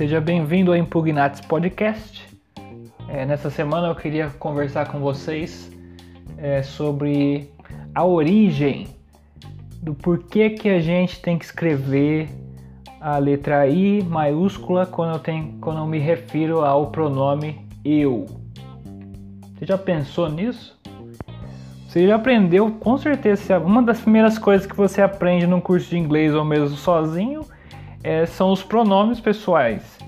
Seja bem-vindo ao Impugnatis Podcast. É, nessa semana eu queria conversar com vocês é, sobre a origem do porquê que a gente tem que escrever a letra I maiúscula quando eu, tenho, quando eu me refiro ao pronome eu. Você já pensou nisso? Você já aprendeu, com certeza, uma das primeiras coisas que você aprende num curso de inglês ou mesmo sozinho é, são os pronomes pessoais.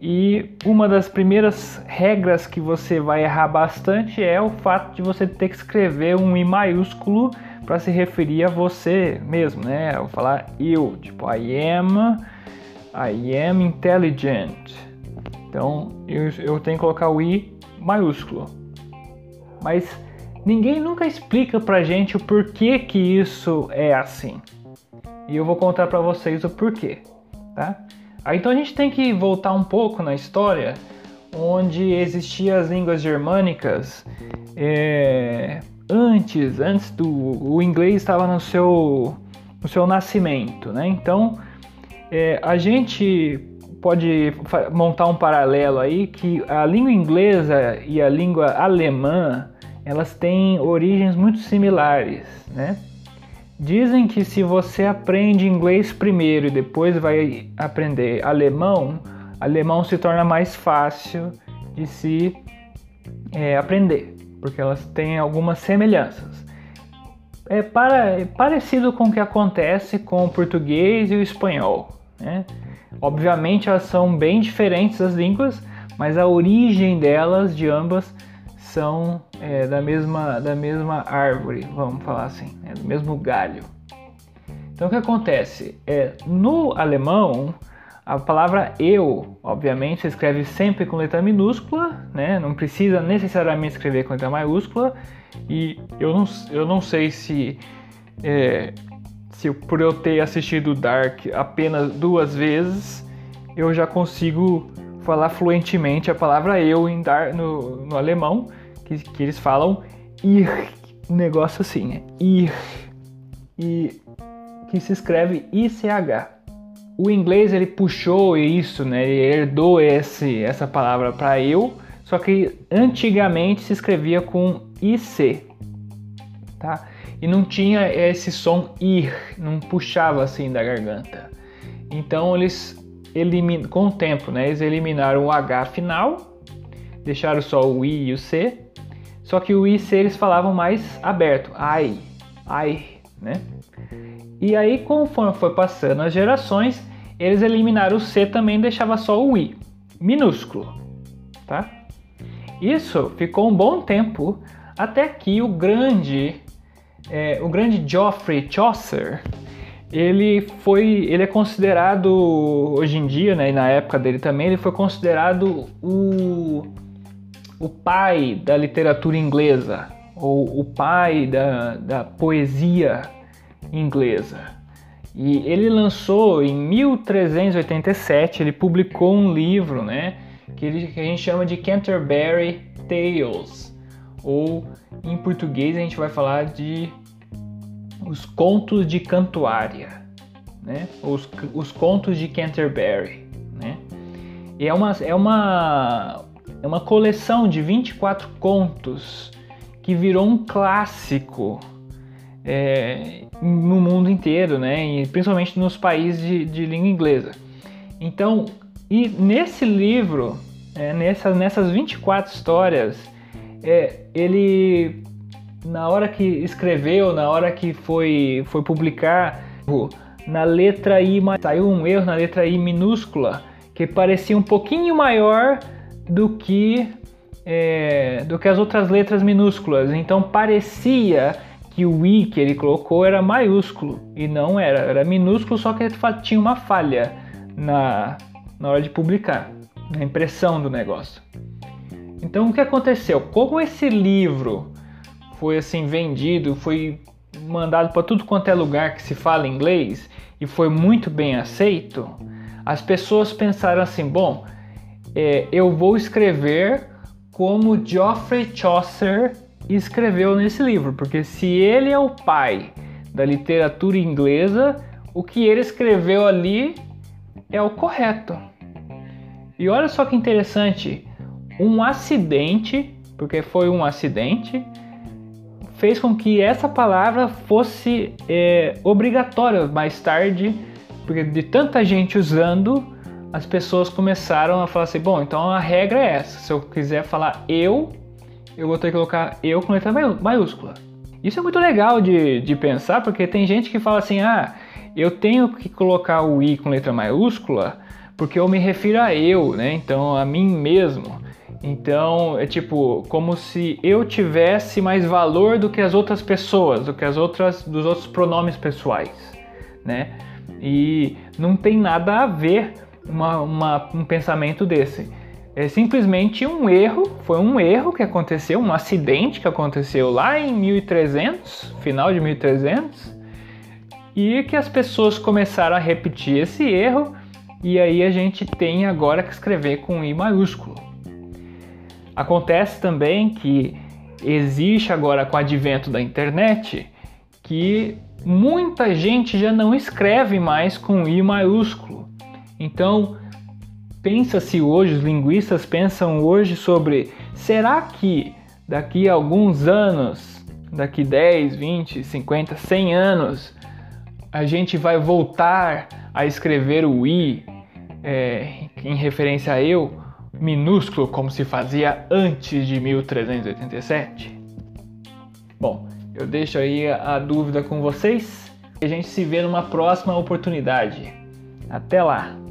E uma das primeiras regras que você vai errar bastante é o fato de você ter que escrever um I maiúsculo para se referir a você mesmo, né? Eu vou falar eu, tipo I am, I am intelligent. Então eu, eu tenho que colocar o I maiúsculo. Mas ninguém nunca explica pra gente o porquê que isso é assim. E eu vou contar para vocês o porquê, tá? Aí então a gente tem que voltar um pouco na história, onde existiam as línguas germânicas é, antes, antes do o inglês estava no seu no seu nascimento, né? Então é, a gente pode montar um paralelo aí que a língua inglesa e a língua alemã elas têm origens muito similares, né? Dizem que se você aprende inglês primeiro e depois vai aprender alemão, alemão se torna mais fácil de se é, aprender, porque elas têm algumas semelhanças. É, para, é parecido com o que acontece com o português e o espanhol. Né? Obviamente elas são bem diferentes as línguas, mas a origem delas, de ambas, são é, da, mesma, da mesma árvore, vamos falar assim, né? do mesmo galho. Então o que acontece? É, no alemão, a palavra eu, obviamente, se escreve sempre com letra minúscula, né? não precisa necessariamente escrever com letra maiúscula, e eu não, eu não sei se, é, se por eu ter assistido Dark apenas duas vezes, eu já consigo falar fluentemente a palavra eu em dar, no, no alemão, que, que eles falam ir, um negócio assim, né? ir, e que se escreve ICH. O inglês ele puxou isso, né? Ele herdou esse, essa palavra para eu, só que antigamente se escrevia com IC, tá? E não tinha esse som ir, não puxava assim da garganta. Então eles eliminam, com o tempo, né? Eles eliminaram o H final, deixaram só o I e o C só que o IC eles falavam mais aberto, ai, ai, né? E aí, conforme foi passando as gerações, eles eliminaram o C também deixava só o I, minúsculo, tá? Isso ficou um bom tempo até que o grande, é, o grande Geoffrey Chaucer, ele foi, ele é considerado hoje em dia, né, e na época dele também, ele foi considerado o o pai da literatura inglesa, ou o pai da, da poesia inglesa. E ele lançou em 1387, ele publicou um livro, né, que, ele, que a gente chama de Canterbury Tales, ou em português a gente vai falar de os contos de Cantuária, né, os, os contos de Canterbury, né. E é uma, é uma, é uma coleção de 24 contos que virou um clássico é, no mundo inteiro, né? E principalmente nos países de, de língua inglesa. Então, e nesse livro, é, nessas, nessas 24 histórias, é, ele, na hora que escreveu, na hora que foi, foi publicar, na letra I, saiu um erro na letra I minúscula, que parecia um pouquinho maior do que é, do que as outras letras minúsculas. Então parecia que o i que ele colocou era maiúsculo e não era, era minúsculo, só que tinha uma falha na, na hora de publicar, na impressão do negócio. Então o que aconteceu? Como esse livro foi assim vendido, foi mandado para tudo quanto é lugar que se fala inglês e foi muito bem aceito, as pessoas pensaram assim: bom, é, eu vou escrever como Geoffrey Chaucer escreveu nesse livro, porque se ele é o pai da literatura inglesa, o que ele escreveu ali é o correto. E olha só que interessante, um acidente, porque foi um acidente, fez com que essa palavra fosse é, obrigatória mais tarde, porque de tanta gente usando, as pessoas começaram a falar assim: bom, então a regra é essa. Se eu quiser falar eu, eu vou ter que colocar eu com letra maiúscula. Isso é muito legal de, de pensar, porque tem gente que fala assim: ah, eu tenho que colocar o i com letra maiúscula porque eu me refiro a eu, né? Então a mim mesmo. Então é tipo como se eu tivesse mais valor do que as outras pessoas, do que as outras dos outros pronomes pessoais, né? E não tem nada a ver uma, uma, um pensamento desse. É simplesmente um erro, foi um erro que aconteceu, um acidente que aconteceu lá em 1300, final de 1300, e que as pessoas começaram a repetir esse erro e aí a gente tem agora que escrever com I maiúsculo. Acontece também que existe agora com o advento da internet que muita gente já não escreve mais com I maiúsculo. Então, pensa-se hoje, os linguistas pensam hoje sobre será que daqui a alguns anos, daqui 10, 20, 50, 100 anos, a gente vai voltar a escrever o i é, em referência a eu, minúsculo como se fazia antes de 1387? Bom, eu deixo aí a dúvida com vocês a gente se vê numa próxima oportunidade. Até lá!